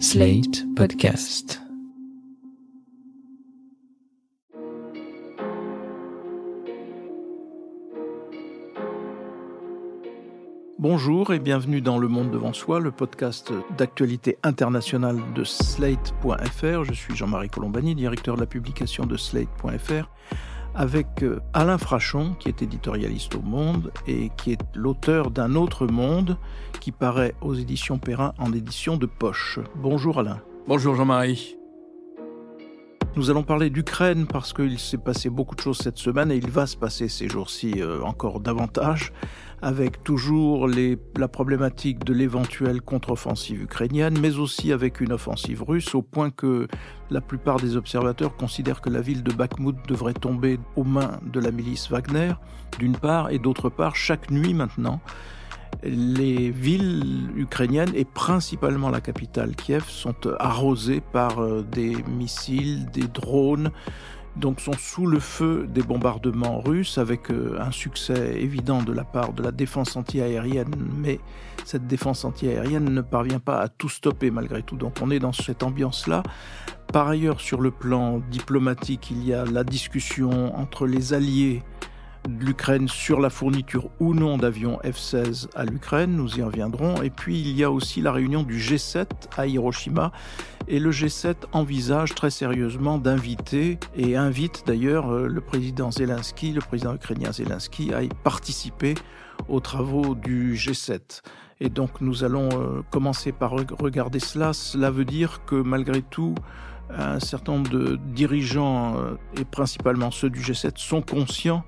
Slate Podcast. Bonjour et bienvenue dans Le Monde devant soi, le podcast d'actualité internationale de Slate.fr. Je suis Jean-Marie Colombani, directeur de la publication de Slate.fr, avec euh, Alain Frachon, qui est éditorialiste au Monde et qui est l'auteur d'un autre monde qui paraît aux éditions Perrin en édition de poche. Bonjour Alain. Bonjour Jean-Marie. Nous allons parler d'Ukraine parce qu'il s'est passé beaucoup de choses cette semaine et il va se passer ces jours-ci euh, encore davantage, avec toujours les, la problématique de l'éventuelle contre-offensive ukrainienne, mais aussi avec une offensive russe, au point que la plupart des observateurs considèrent que la ville de Bakhmut devrait tomber aux mains de la milice Wagner, d'une part, et d'autre part, chaque nuit maintenant, les villes ukrainiennes et principalement la capitale Kiev sont arrosées par euh, des missiles, des drones, donc sont sous le feu des bombardements russes avec euh, un succès évident de la part de la défense antiaérienne, mais cette défense antiaérienne ne parvient pas à tout stopper malgré tout. Donc on est dans cette ambiance-là. Par ailleurs, sur le plan diplomatique, il y a la discussion entre les alliés de l'Ukraine sur la fourniture ou non d'avions F-16 à l'Ukraine, nous y reviendrons. Et puis il y a aussi la réunion du G7 à Hiroshima. Et le G7 envisage très sérieusement d'inviter, et invite d'ailleurs euh, le président Zelensky, le président ukrainien Zelensky, à y participer aux travaux du G7. Et donc nous allons euh, commencer par regarder cela. Cela veut dire que malgré tout, un certain nombre de dirigeants, euh, et principalement ceux du G7, sont conscients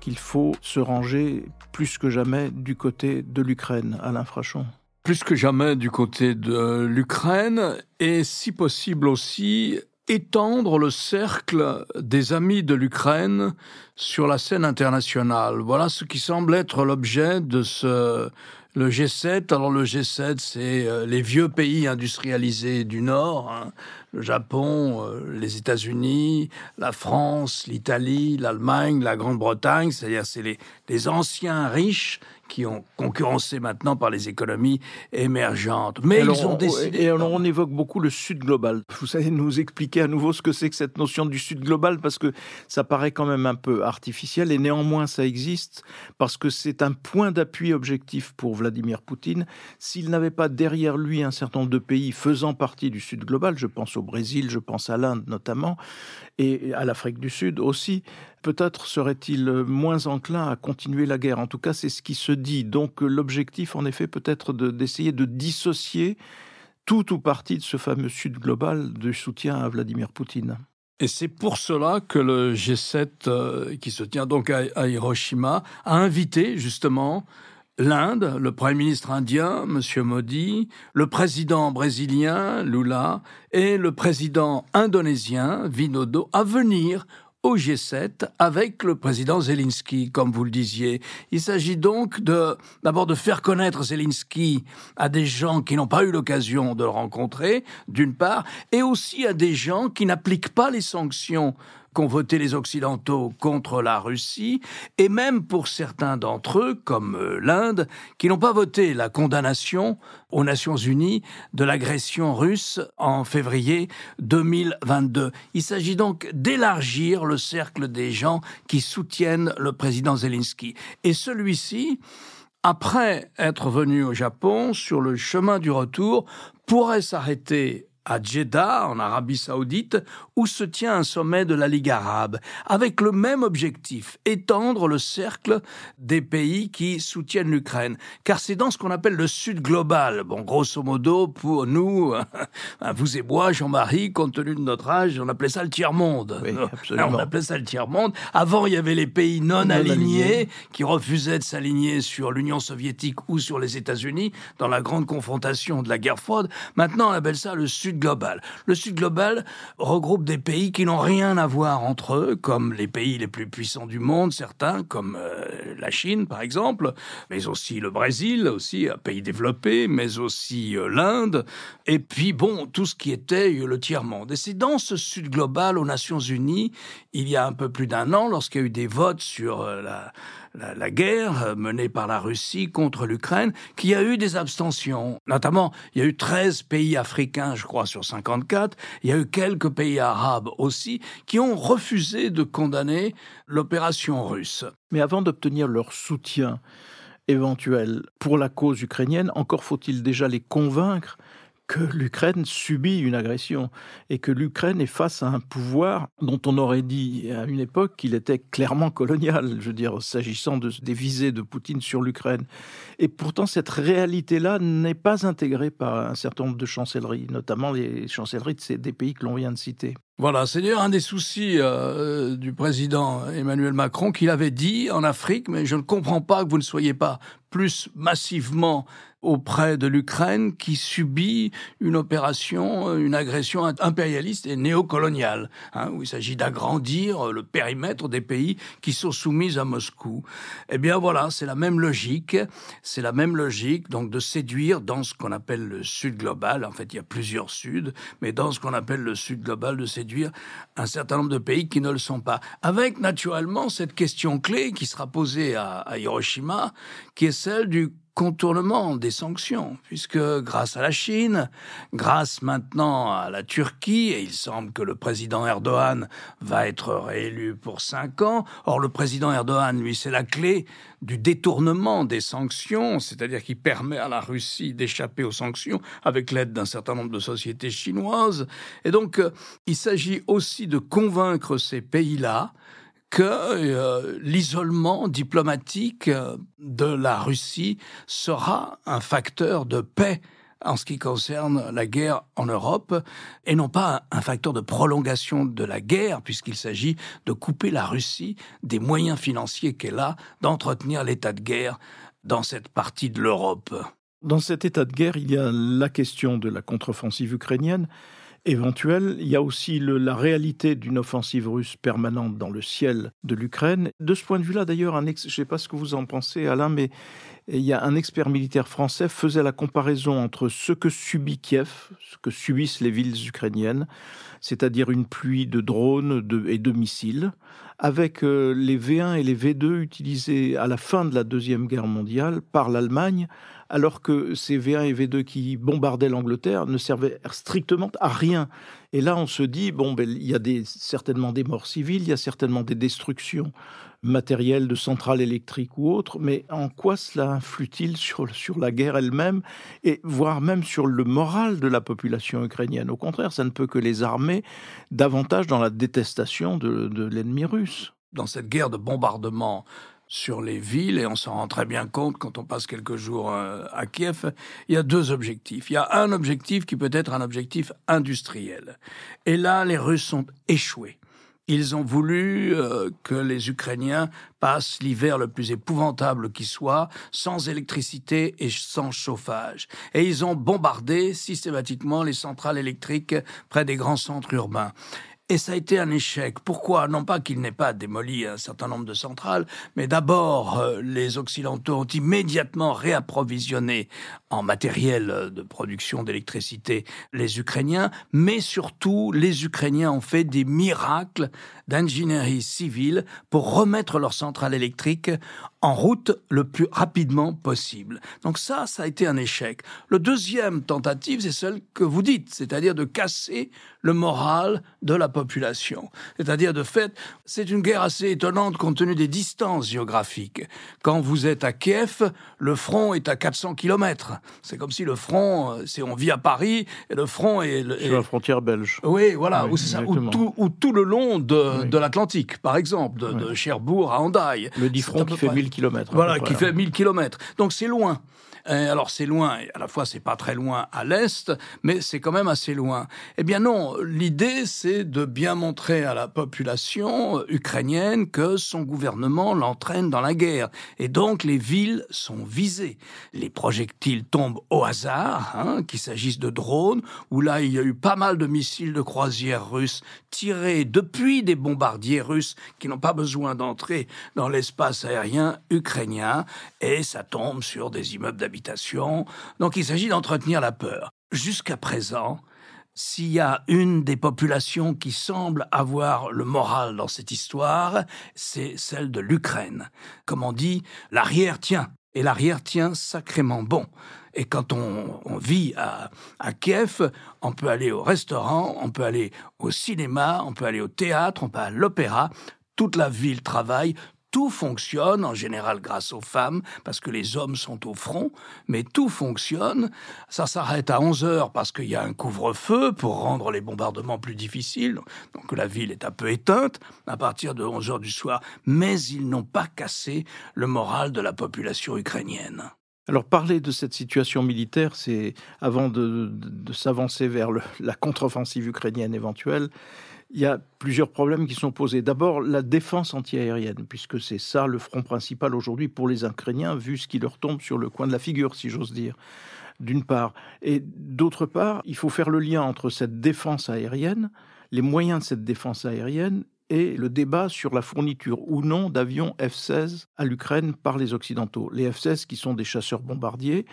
qu'il faut se ranger plus que jamais du côté de l'Ukraine, Alain Frachon plus que jamais du côté de l'Ukraine et si possible aussi étendre le cercle des amis de l'Ukraine sur la scène internationale. Voilà ce qui semble être l'objet de ce le G7. Alors le G7, c'est euh, les vieux pays industrialisés du Nord, hein. le Japon, euh, les États-Unis, la France, l'Italie, l'Allemagne, la Grande-Bretagne, c'est-à-dire c'est les, les anciens riches qui ont concurrencé maintenant par les économies émergentes. Mais ils ont décidé. Et alors on évoque beaucoup le Sud global. Vous savez nous expliquer à nouveau ce que c'est que cette notion du Sud global parce que ça paraît quand même un peu artificiel et néanmoins ça existe parce que c'est un point d'appui objectif pour Vladimir Poutine. S'il n'avait pas derrière lui un certain nombre de pays faisant partie du Sud global, je pense au Brésil, je pense à l'Inde notamment, et à l'Afrique du Sud aussi, peut-être serait-il moins enclin à continuer la guerre. En tout cas, c'est ce qui se dit. Donc l'objectif, en effet, peut-être d'essayer de, dissocier tout ou partie de ce fameux Sud global de soutien à Vladimir Poutine. Et c'est pour cela que le G7, euh, qui se tient donc à, Hiroshima, a invité justement l'Inde, le Premier ministre indien, M. Modi, le président brésilien, Lula, et le président indonésien, Vinodo, à venir au G7 avec le président Zelensky, comme vous le disiez. Il s'agit donc de d'abord de faire connaître Zelensky à des gens qui n'ont pas eu l'occasion de le rencontrer, d'une part, et aussi à des gens qui n'appliquent pas les sanctions qu'ont voté les Occidentaux contre la Russie, et même pour certains d'entre eux, comme euh, l'Inde, qui n'ont pas voté la condamnation aux Nations Unies de l'agression russe en février 2022. Il s'agit donc d'élargir le cercle des gens qui soutiennent le président Zelensky. Et celui-ci, après être venu au Japon, sur le chemin du retour, pourrait s'arrêter à Jeddah, en Arabie saoudite, où se tient un sommet de la Ligue arabe, avec le même objectif, étendre le cercle des pays qui soutiennent l'Ukraine. Car c'est dans ce qu'on appelle le Sud global. Bon, grosso modo, pour nous, vous et moi, Jean-Marie, compte tenu de notre âge, on appelait ça le tiers-monde. Oui. On appelait ça le tiers-monde. Avant, il y avait les pays non, alignés, qui refusaient de s'aligner sur l'Union soviétique ou sur les États-Unis dans la grande confrontation de la guerre froide. Maintenant, on appelle ça le Sud Le Sud global regroupe des pays qui n'ont rien à voir entre eux, comme les pays les plus puissants du monde, certains, comme euh, la Chine par exemple, mais aussi le Brésil, aussi un pays développé, mais aussi euh, l'Inde, et puis bon, tout ce qui était le tiers-monde. Et c'est dans ce Sud global aux Nations Unies, il y a un peu plus d'un an, lorsqu'il y a eu des votes sur euh, la la, guerre menée par la Russie contre l'Ukraine, qu'il y a eu des abstentions. Notamment, il y a eu 13 pays africains, je crois, sur 54. Il y a eu quelques pays arabes aussi qui ont refusé de condamner l'opération russe. Mais avant d'obtenir leur soutien éventuel pour la cause ukrainienne, encore faut-il déjà les convaincre que l'Ukraine subit une agression et que l'Ukraine est face à un pouvoir dont on aurait dit à une époque qu'il était clairement colonial, je veux dire, s'agissant de, des visées de Poutine sur l'Ukraine. Et pourtant, cette réalité-là n'est pas intégrée par un certain nombre de chancelleries, notamment les chancelleries de ces, des pays que l'on vient de citer. Voilà, c'est d'ailleurs un des soucis euh, du président Emmanuel Macron qu'il avait dit en Afrique, mais je ne comprends pas que vous ne soyez pas plus massivement auprès de l'Ukraine qui subit une opération, une agression impérialiste et néocoloniale, hein, où il s'agit d'agrandir le périmètre des pays qui sont soumis à Moscou. Eh bien voilà, c'est la même logique, c'est la même logique donc de séduire dans ce qu'on appelle le Sud global, en fait il y a plusieurs Suds, mais dans ce qu'on appelle le Sud global, de séduire un certain nombre de pays qui ne le sont pas. Avec naturellement cette question clé qui sera posée à, à Hiroshima, qui est celle du contournement des sanctions, puisque grâce à la Chine, grâce maintenant à la Turquie, et il semble que le président Erdogan va être réélu pour cinq ans, or le président Erdogan, lui, c'est la clé du détournement des sanctions, c'est-à-dire qui permet à la Russie d'échapper aux sanctions avec l'aide d'un certain nombre de sociétés chinoises. Et donc, euh, il s'agit aussi de convaincre ces pays-là que euh, l'isolement diplomatique euh, de la Russie sera un facteur de paix en ce qui concerne la guerre en Europe, et non pas un facteur de prolongation de la guerre, puisqu'il s'agit de couper la Russie des moyens financiers qu'elle a d'entretenir l'état de guerre dans cette partie de l'Europe. Dans cet état de guerre, il y a la question de la contre-offensive ukrainienne, éventuelle. Il y a aussi la réalité d'une offensive russe permanente dans le ciel de l'Ukraine. De ce point de vue-là, d'ailleurs, je ne sais pas ce que vous en pensez, Alain, mais il y a un expert militaire français faisait la comparaison entre ce que subit Kiev, ce que subissent les villes ukrainiennes, c'est-à-dire une pluie de drones et de missiles, avec euh, les V1 et les V2 utilisés à la fin de la Deuxième Guerre mondiale par l'Allemagne alors que ces V1 et V2 qui bombardaient l'Angleterre ne servaient strictement à rien. Et là, on se dit, bon, ben, il y a certainement des morts civiles, il y a certainement des destructions matérielles de centrales électriques ou autres, mais en quoi cela influe-t-il sur, sur la guerre elle-même, et voire même sur le moral de la population ukrainienne? Au contraire, ça ne peut que les armer davantage dans la détestation de, de l'ennemi russe. Dans cette guerre de bombardement sur les villes, et on s'en rend très bien compte quand on passe quelques jours euh, à Kiev, il y a deux objectifs. Il y a un objectif qui peut être un objectif industriel. Et là, les Russes sont échoués. Ils ont voulu euh, que les Ukrainiens passent l'hiver le plus épouvantable qui soit, sans électricité et sans chauffage. Et ils ont bombardé systématiquement les centrales électriques près des grands centres urbains. Et ça a été un échec. Pourquoi? Non pas qu'il n'ait pas démoli un certain nombre de centrales, mais d'abord, euh, les Occidentaux ont immédiatement réapprovisionné en matériel de production d'électricité les Ukrainiens, mais surtout, les Ukrainiens ont fait des miracles d'ingénierie civile pour remettre leurs centrales électriques en route le plus rapidement possible. Donc ça, ça a été un échec. Le deuxième tentative, c'est celle que vous dites, c'est-à-dire de casser le moral de la population. C'est-à-dire, de fait, c'est une guerre assez étonnante compte tenu des distances géographiques. Quand vous êtes à Kiev, le front est à 400 km. C'est comme si le front, euh, c'est on vit à Paris et le front est... Sur la frontière belge. Oui, voilà, ou, ça, tout, tout, le long de, de l'Atlantique, par exemple, de, de, Cherbourg à Hendaye. Le dit front qui fait 1000 km. Voilà, qui fait 1000 km. Donc c'est loin. Euh, alors c'est loin, à la fois c'est pas très loin à l'est, mais c'est quand même assez loin. Eh bien non, l'idée c'est de bien montrer à la population ukrainienne que son gouvernement l'entraîne dans la guerre. Et donc les villes sont visées. Les projectiles tombent au hasard, hein, qu'il s'agisse de drones, où là il y a eu pas mal de missiles de croisière russes tirés depuis des bombardiers russes qui n'ont pas besoin d'entrer dans l'espace aérien ukrainien, et ça tombe sur des immeubles d'habitation donc il s'agit d'entretenir la peur. Jusqu'à présent, s'il y a une des populations qui semble avoir le moral dans cette histoire, c'est celle de l'Ukraine. Comme on dit, l'arrière tient. Et l'arrière tient sacrément bon. Et quand on, vit à, Kiev, on peut aller au restaurant, on peut aller au cinéma, on peut aller au théâtre, on peut aller à l'opéra. Toute la ville travaille, tout fonctionne, en général grâce aux femmes, parce que les hommes sont au front, mais tout fonctionne. Ça s'arrête à 11 heures parce qu'il y a un couvre-feu pour rendre les bombardements plus difficiles. Donc la ville est un peu éteinte à partir de 11 heures du soir, mais ils n'ont pas cassé le moral de la population ukrainienne. Alors parler de cette situation militaire, c'est avant de, s'avancer vers la contre-offensive ukrainienne éventuelle, il y a plusieurs problèmes qui sont posés. D'abord, la défense antiaérienne, puisque c'est ça le front principal aujourd'hui pour les Ukrainiens, vu ce qui leur tombe sur le coin de la figure, si j'ose dire, d'une part. Et d'autre part, il faut faire le lien entre cette défense aérienne, les moyens de cette défense aérienne et le débat sur la fourniture ou non d'avions F-16 à l'Ukraine par les Occidentaux. Les F-16 qui sont des chasseurs bombardiers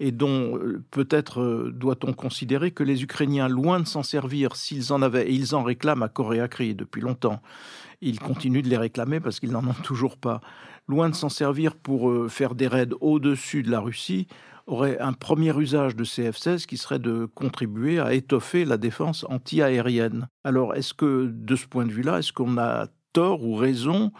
et dont euh, peut-être euh, doit-on considérer que les Ukrainiens, loin de s'en servir s'ils en avaient, et ils en réclament à Coréacri depuis longtemps, ils continuent de les réclamer parce qu'ils n'en ont toujours pas, loin de s'en servir pour euh, faire des raids au-dessus de la Russie, auraient un premier usage de ces F-16 qui serait de contribuer à étoffer la défense anti-aérienne. Alors est-ce que, de ce point de vue-là, est-ce qu'on a tort ou raison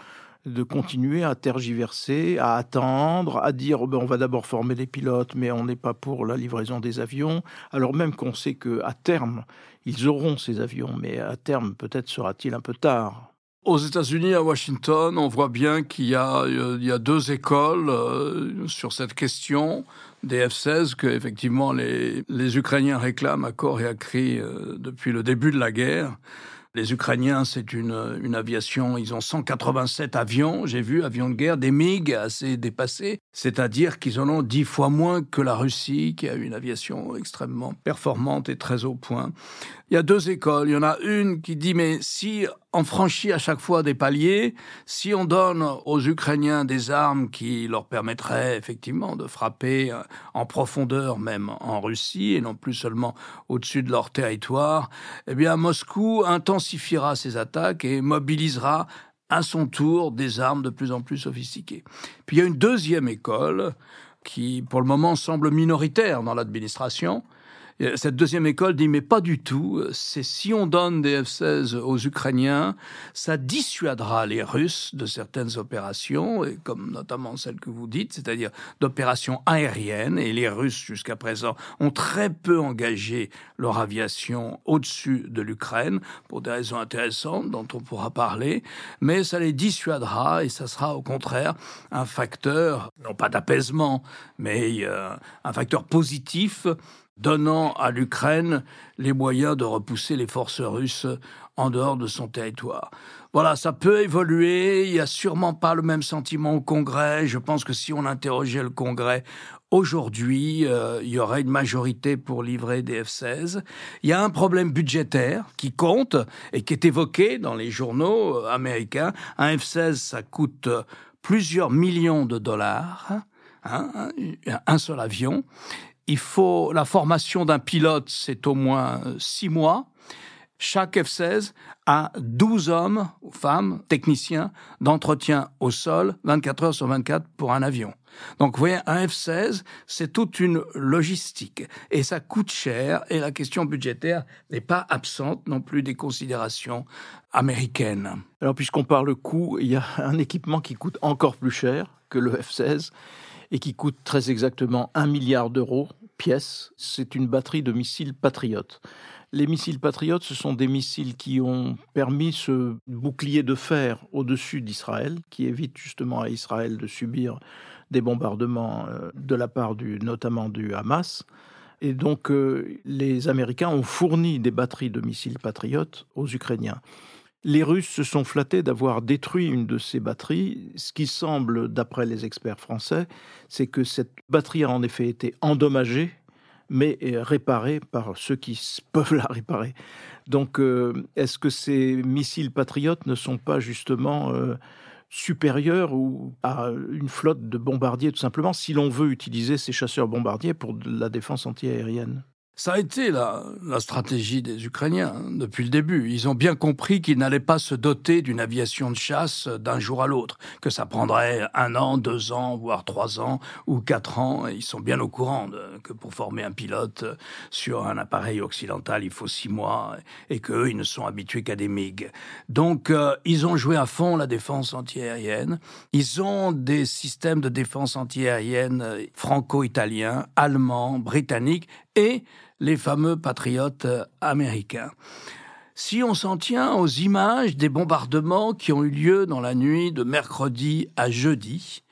de continuer à tergiverser, à attendre, à dire oh ben, on va d'abord former les pilotes, mais on n'est pas pour la livraison des avions, alors même qu'on sait que à terme ils auront ces avions, mais à terme peut-être sera-t-il un peu tard. Aux États-Unis, à Washington, on voit bien qu'il y, euh, a deux écoles euh, sur cette question des F-16 que effectivement les, les, Ukrainiens réclament à corps et à cri euh, depuis le début de la guerre. Les Ukrainiens, c'est une, une aviation, ils ont 187 avions, j'ai vu, avions de guerre, des MiG assez dépassés, c'est-à-dire qu'ils en ont dix fois moins que la Russie, qui a une aviation extrêmement performante et très au point. Il y a deux écoles. Il y en a une qui dit, mais si on franchit à chaque fois des paliers, si on donne aux Ukrainiens des armes qui leur permettraient effectivement de frapper euh, en profondeur, même en Russie, et non plus seulement au-dessus de leur territoire, eh bien Moscou intensifiera ses attaques et mobilisera à son tour des armes de plus en plus sophistiquées. Puis il y a une deuxième école qui, pour le moment, semble minoritaire dans l'administration, cette deuxième école dit mais pas du tout. C'est si on donne des F-16 aux Ukrainiens, ça dissuadera les Russes de certaines opérations, et comme notamment celle que vous dites, c'est-à-dire d'opérations aériennes. Et les Russes jusqu'à présent ont très peu engagé leur aviation au-dessus de l'Ukraine pour des raisons intéressantes dont on pourra parler. Mais ça les dissuadera et ça sera au contraire un facteur, non pas d'apaisement, mais euh, un facteur positif donnant à l'Ukraine les moyens de repousser les forces russes en dehors de son territoire. Voilà, ça peut évoluer, il n'y a sûrement pas le même sentiment au Congrès. Je pense que si on interrogeait le Congrès aujourd'hui, euh, il y aurait une majorité pour livrer des F-16. Il y a un problème budgétaire qui compte et qui est évoqué dans les journaux euh, américains. Un F-16, ça coûte plusieurs millions de dollars. Hein, un seul avion il faut la formation d'un pilote, c'est au moins euh, six mois. Chaque F-16 a 12 hommes ou femmes, techniciens, d'entretien au sol, 24 heures sur 24 pour un avion. Donc, vous voyez, un F-16, c'est toute une logistique. Et ça coûte cher, et la question budgétaire n'est pas absente non plus des considérations américaines. Alors, puisqu'on parle coût, il y a un équipement qui coûte encore plus cher que le F-16 et qui coûte très exactement un milliard d'euros pièce. C'est une batterie de missiles patriotes. Les missiles patriotes, ce sont des missiles qui ont permis ce bouclier de fer au-dessus d'Israël, qui évite justement à Israël de subir des bombardements euh, de la part du, notamment du Hamas. Et donc, euh, les Américains ont fourni des batteries de missiles patriotes aux Ukrainiens. Les Russes se sont flattés d'avoir détruit une de ces batteries. Ce qui semble, d'après les experts français, c'est que cette batterie a en effet été endommagée, mais réparée par ceux qui peuvent la réparer. Donc, euh, est-ce que ces missiles patriotes ne sont pas justement euh, supérieurs ou à une flotte de bombardiers, tout simplement, si l'on veut utiliser ces chasseurs bombardiers pour la défense antiaérienne? Ça a été la, la stratégie des Ukrainiens hein, depuis le début. Ils ont bien compris qu'ils n'allaient pas se doter d'une aviation de chasse d'un jour à l'autre, que ça prendrait un an, deux ans, voire trois ans ou quatre ans. Ils sont bien au courant que pour former un pilote sur un appareil occidental, il faut six mois et qu'eux, ils ne sont habitués qu'à des MiG. Donc, euh, ils ont joué à fond la défense antiaérienne. Ils ont des systèmes de défense antiaérienne franco-italiens, allemands, britanniques et les fameux patriotes euh, américains. Si on s'en tient aux images des bombardements qui ont eu lieu dans la nuit de mercredi à jeudi,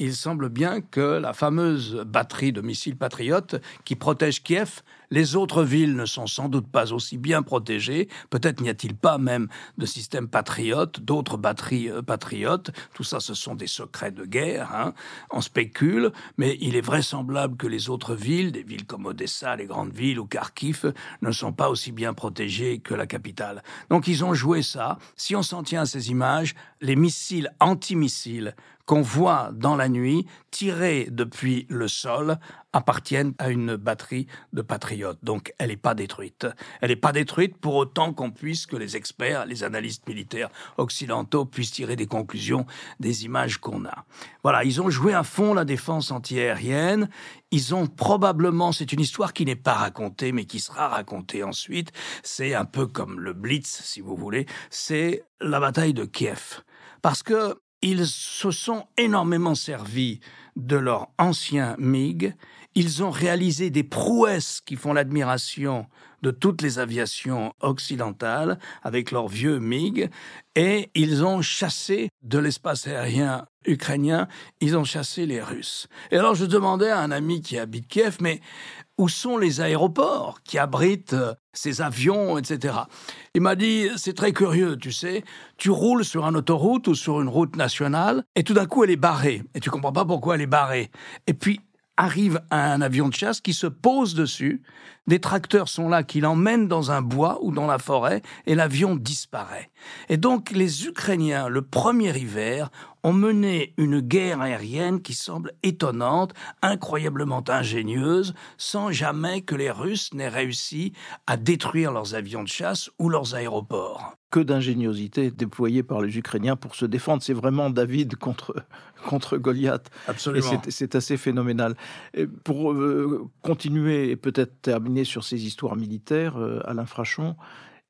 il semble bien que la fameuse batterie de missiles patriotes qui protège Kiev, les autres villes ne sont sans doute pas aussi bien protégées. Peut-être n'y a-t-il pas même de système patriote, d'autres batteries euh, patriotes. Tout ça, ce sont des secrets de guerre. Hein. On spécule, mais il est vraisemblable que les autres villes, des villes comme Odessa, les grandes villes ou Kharkiv, ne sont pas aussi bien protégées que la capitale. Donc ils ont joué ça. Si on s'en tient à ces images, les missiles antimissiles qu'on voit dans la nuit, tirés depuis le sol, appartiennent à une batterie de patriotes. Donc elle n'est pas détruite. Elle n'est pas détruite pour autant qu'on puisse, que les experts, les analystes militaires occidentaux puissent tirer des conclusions des images qu'on a. Voilà, ils ont joué à fond la défense antiaérienne. Ils ont probablement, c'est une histoire qui n'est pas racontée, mais qui sera racontée ensuite. C'est un peu comme le Blitz, si vous voulez. C'est la bataille de Kiev. Parce que ils se sont énormément servis de leur ancien MiG. Ils ont réalisé des prouesses qui font l'admiration de toutes les aviations occidentales avec leurs vieux MiG et ils ont chassé de l'espace aérien ukrainien, ils ont chassé les Russes. Et alors je demandais à un ami qui habite Kiev, mais où sont les aéroports qui abritent euh, ces avions, etc. Il m'a dit, c'est très curieux, tu sais, tu roules sur une autoroute ou sur une route nationale, et tout d'un coup elle est barrée, et tu comprends pas pourquoi elle est barrée. Et puis arrive un avion de chasse qui se pose dessus, des tracteurs sont là qui l'emmènent dans un bois ou dans la forêt, et l'avion disparaît. Et donc les Ukrainiens, le premier hiver, ont mené une guerre aérienne qui semble étonnante, incroyablement ingénieuse, sans jamais que les Russes n'aient réussi à détruire leurs avions de chasse ou leurs aéroports. Que d'ingéniosité déployée par les Ukrainiens pour se défendre. C'est vraiment David contre, contre Goliath. Absolument. C'est assez phénoménal. Et pour euh, continuer et peut-être terminer sur ces histoires militaires, euh, Alain Frachon,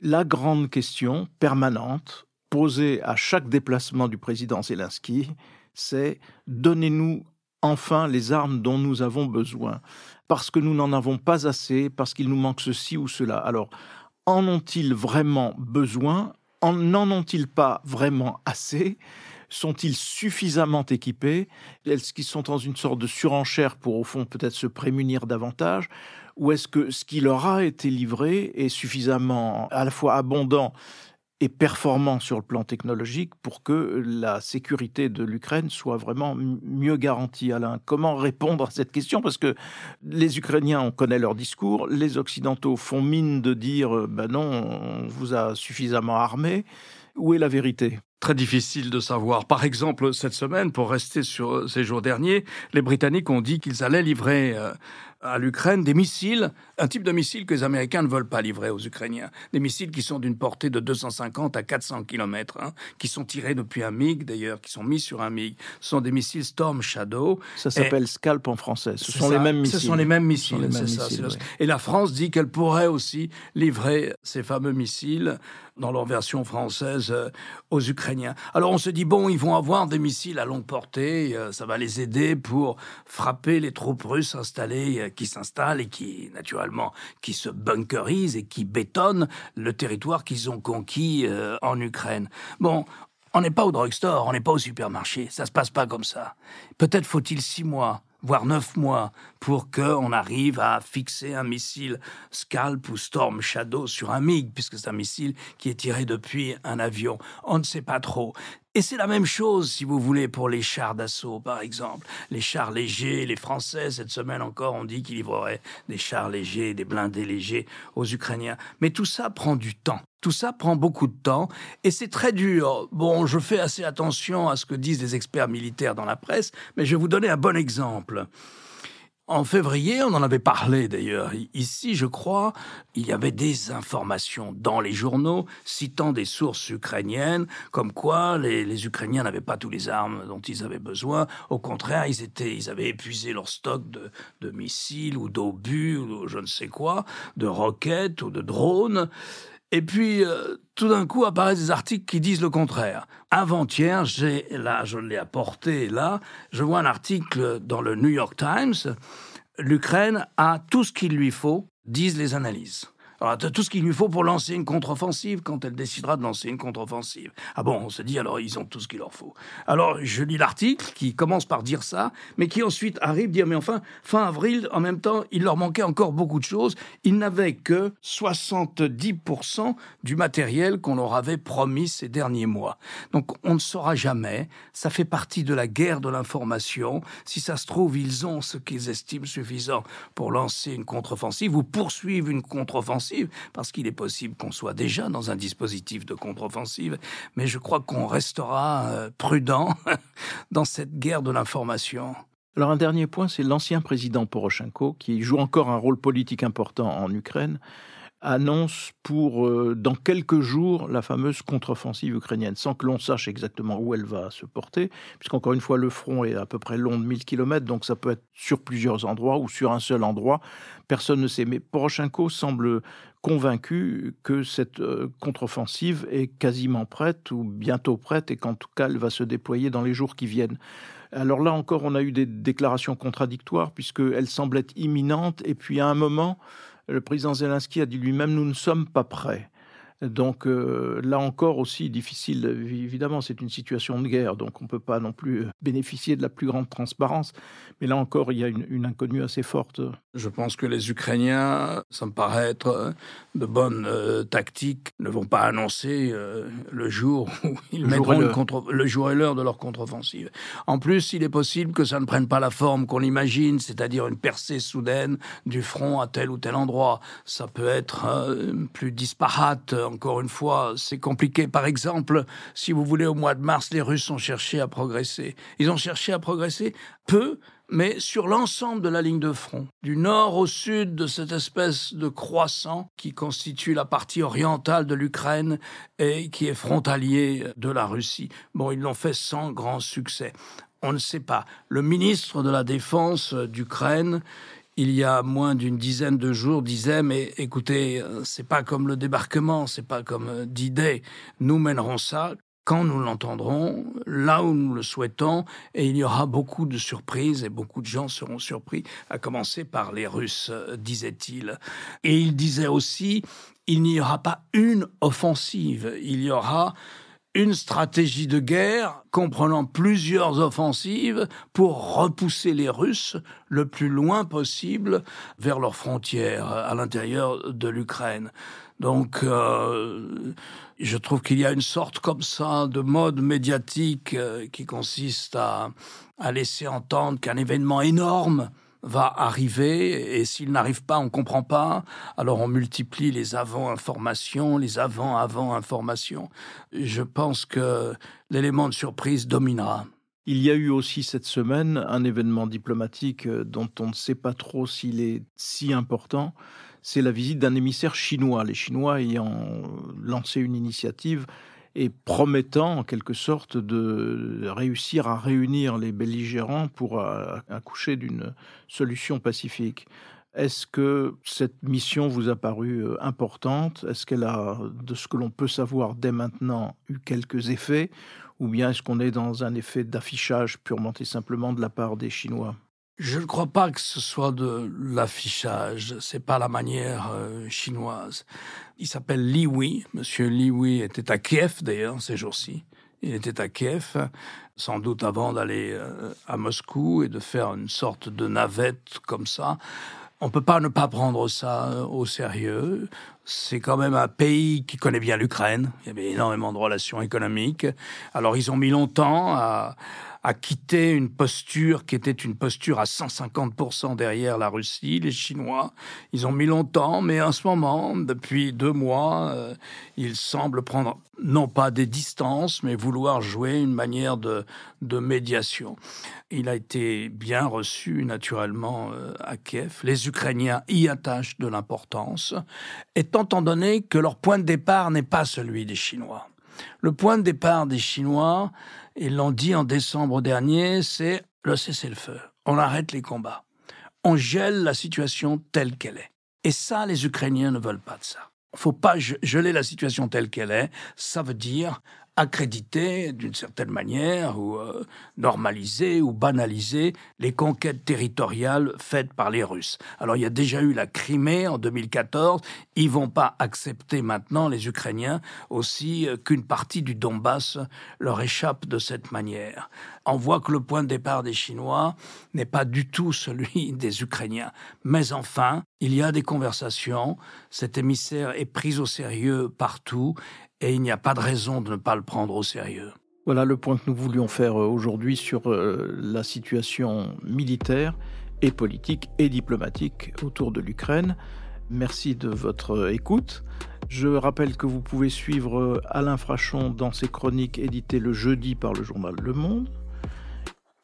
la grande question permanente posée à chaque déplacement du président Zelensky, c'est donnez-nous enfin les armes dont nous avons besoin, parce que nous n'en avons pas assez, parce qu'il nous manque ceci ou cela. Alors, en ont-ils vraiment besoin? N'en ont-ils pas vraiment assez? Sont-ils suffisamment équipés? Est-ce qu'ils sont dans une sorte de surenchère pour, au fond, peut-être se prémunir davantage? Ou est-ce que ce qui leur a été livré est suffisamment à la fois abondant et performant sur le plan technologique pour que la sécurité de l'Ukraine soit vraiment mieux garantie. Alain, comment répondre à cette question? Parce que les Ukrainiens, on connaît leur discours, les Occidentaux font mine de dire ben non, on vous a suffisamment armé. Où est la vérité? Très difficile de savoir. Par exemple, cette semaine, pour rester sur ces jours derniers, les Britanniques ont dit qu'ils allaient livrer euh, à l'Ukraine des missiles, un type de missile que les Américains ne veulent pas livrer aux Ukrainiens. Des missiles qui sont d'une portée de 250 à 400 km, hein, qui sont tirés depuis un MiG d'ailleurs, qui sont mis sur un MiG. Ce sont des missiles Storm Shadow. Ça s'appelle Scalp en français. Ce sont les mêmes missiles. Ce sont les mêmes missiles, ça. Et la France dit qu'elle pourrait aussi livrer ces fameux missiles dans leur version française euh, aux Ukrainiens. Alors on se dit, bon, ils vont avoir des missiles à longue portée, euh, ça va les aider pour frapper les troupes russes installées, euh, qui s'installent et qui, naturellement, qui se bunkerisent et qui bétonnent le territoire qu'ils ont conquis en Ukraine. Bon, on n'est pas au drugstore, on n'est pas au supermarché, ça se passe pas comme ça. Peut-être faut-il six mois, voire neuf mois, pour qu'on arrive à fixer un missile Scalp ou Storm Shadow sur un MiG, puisque c'est un missile qui est tiré depuis un avion. On ne sait pas trop. Et c'est la même chose, si vous voulez, pour les chars d'assaut, par exemple. Les chars légers, les Français, cette semaine encore, ont dit qu'ils livreraient des chars légers, des blindés légers aux Ukrainiens. Mais tout ça prend du temps. Tout ça prend beaucoup de temps et c'est très dur. Bon, je fais assez attention à ce que disent les experts militaires dans la presse, mais je vais vous donner un bon exemple. En février, on en avait parlé d'ailleurs. Ici, je crois, il y avait des informations dans les journaux citant des sources ukrainiennes, comme quoi les, Ukrainiens n'avaient pas tous les armes dont ils avaient besoin. Au contraire, ils étaient, ils avaient épuisé leur stock de, missiles ou d'obus ou je ne sais quoi, de roquettes ou de drones. Et puis, euh, tout d'un coup, apparaissent des articles qui disent le contraire. Avant-hier, j'ai, là, je l'ai apporté, là, je vois un article dans le New York Times. L'Ukraine a tout ce qu'il lui faut, disent les analyses. Alors, tout ce qu'il lui faut pour lancer une contre-offensive quand elle décidera de lancer une contre-offensive. Ah bon, on se dit alors ils ont tout ce qu'il leur faut. Alors je lis l'article qui commence par dire ça, mais qui ensuite arrive dire mais enfin fin avril en même temps il leur manquait encore beaucoup de choses. Ils n'avaient que 70% du matériel qu'on leur avait promis ces derniers mois. Donc on ne saura jamais. Ça fait partie de la guerre de l'information. Si ça se trouve ils ont ce qu'ils estiment suffisant pour lancer une contre-offensive ou poursuivre une contre-offensive parce qu'il est possible qu'on soit déjà dans un dispositif de contre-offensive, mais je crois qu'on restera euh, prudent dans cette guerre de l'information. Alors un dernier point, c'est l'ancien président Poroshenko, qui joue encore un rôle politique important en Ukraine, annonce pour euh, dans quelques jours la fameuse contre-offensive ukrainienne, sans que l'on sache exactement où elle va se porter, puisqu'encore une fois le front est à peu près long de 1000 km, donc ça peut être sur plusieurs endroits ou sur un seul endroit, personne ne sait. Mais Poroshenko semble convaincu que cette euh, contre-offensive est quasiment prête ou bientôt prête et qu'en tout cas elle va se déployer dans les jours qui viennent. Alors là encore, on a eu des déclarations contradictoires puisqu'elle semble être imminente et puis à un moment, le président Zelensky a dit lui-même, nous ne sommes pas prêts. Donc euh, là encore aussi difficile, évidemment c'est une situation de guerre, donc on ne peut pas non plus bénéficier de la plus grande transparence, mais là encore il y a une, inconnue assez forte. Je pense que les Ukrainiens, ça me paraît être de bonnes euh, tactiques, ne vont pas annoncer euh, le jour où ils le mettront contre... le jour et l'heure de leur contre-offensive. En plus, il est possible que ça ne prenne pas la forme qu'on imagine, c'est-à-dire une percée soudaine du front à tel ou tel endroit. Ça peut être plus disparate encore une fois, c'est compliqué. Par exemple, si vous voulez, au mois de mars, les Russes ont cherché à progresser. Ils ont cherché à progresser peu, mais sur l'ensemble de la ligne de front, du nord au sud de cette espèce de croissant qui constitue la partie orientale de l'Ukraine et qui est frontalier de la Russie. Bon, ils l'ont fait sans grand succès. On ne sait pas. Le ministre de la Défense d'Ukraine, il y a moins d'une dizaine de jours, disait mais écoutez, euh, c'est pas comme le débarquement, c'est pas comme euh, D-Day. Nous mènerons ça quand nous l'entendrons, là où nous le souhaitons, et il y aura beaucoup de surprises et beaucoup de gens seront surpris, à commencer par les Russes, euh, disait-il. Et il disait aussi, il n'y aura pas une offensive, il y aura une stratégie de guerre comprenant plusieurs offensives pour repousser les Russes le plus loin possible vers leurs frontières à l'intérieur de l'Ukraine. Donc, euh, je trouve qu'il y a une sorte comme ça de mode médiatique euh, qui consiste à, à laisser entendre qu'un événement énorme va arriver et s'il n'arrive pas, on comprend pas. Alors on multiplie les avant-informations, les avant-avant-informations. Je pense que l'élément de surprise dominera. Il y a eu aussi cette semaine un événement diplomatique euh, dont on ne sait pas trop s'il est si important. C'est la visite d'un émissaire chinois. Les Chinois ayant lancé une initiative et promettant en quelque sorte de réussir à réunir les belligérants pour euh, accoucher d'une solution pacifique. Est-ce que cette mission vous a paru euh, importante? Est-ce qu'elle a, de ce que l'on peut savoir dès maintenant, eu quelques effets? Ou bien est-ce qu'on est dans un effet d'affichage purement et simplement de la part des Chinois? Je ne crois pas que ce soit de l'affichage. C'est pas la manière euh, chinoise. Il s'appelle Li Wei. Monsieur Li Wei était à Kiev d'ailleurs ces jours-ci. Il était à Kiev, sans doute avant d'aller euh, à Moscou et de faire une sorte de navette comme ça. On peut pas ne pas prendre ça euh, au sérieux. C'est quand même un pays qui connaît bien l'Ukraine. Il y avait énormément de relations économiques. Alors ils ont mis longtemps à à quitter une posture qui était une posture à 150% derrière la Russie, les Chinois. Ils ont mis longtemps, mais en ce moment, depuis deux mois, euh, ils semblent prendre non pas des distances, mais vouloir jouer une manière de, de médiation. Il a été bien reçu naturellement euh, à Kiev. Les Ukrainiens y attachent de l'importance, étant donné que leur point de départ n'est pas celui des Chinois. Le point de départ des Chinois, ils l'ont dit en décembre dernier, c'est le cessez-le-feu. On arrête les combats. On gèle la situation telle qu'elle est. Et ça, les Ukrainiens ne veulent pas de ça faut pas geler la situation telle qu'elle est. Ça veut dire accréditer d'une certaine manière ou euh, normaliser ou banaliser les conquêtes territoriales faites par les Russes. Alors il y a déjà eu la Crimée en 2014, ils vont pas accepter maintenant les Ukrainiens aussi euh, qu'une partie du Donbass leur échappe de cette manière. On voit que le point de départ des Chinois n'est pas du tout celui des Ukrainiens. Mais enfin, il y a des conversations, cet émissaire est pris au sérieux partout et il n'y a pas de raison de ne pas le prendre au sérieux. Voilà le point que nous voulions faire euh, aujourd'hui sur euh, la situation militaire et politique et diplomatique autour de l'Ukraine. Merci de votre euh, écoute. Je rappelle que vous pouvez suivre Alain Frachon dans ses chroniques éditées le jeudi par le journal Le Monde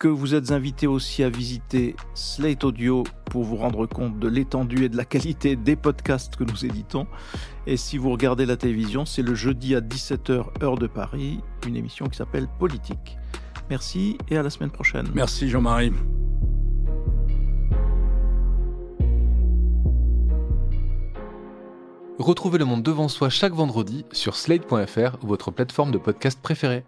que vous êtes invité aussi à visiter Slate Audio pour vous rendre compte de l'étendue et de la qualité des podcasts que nous éditons. Et si vous regardez la télévision, c'est le jeudi à 17h heure de Paris, une émission qui s'appelle Politique. Merci et à la semaine prochaine. Merci Jean-Marie. Retrouvez le monde devant soi chaque vendredi sur slate.fr ou votre plateforme de podcast préférée.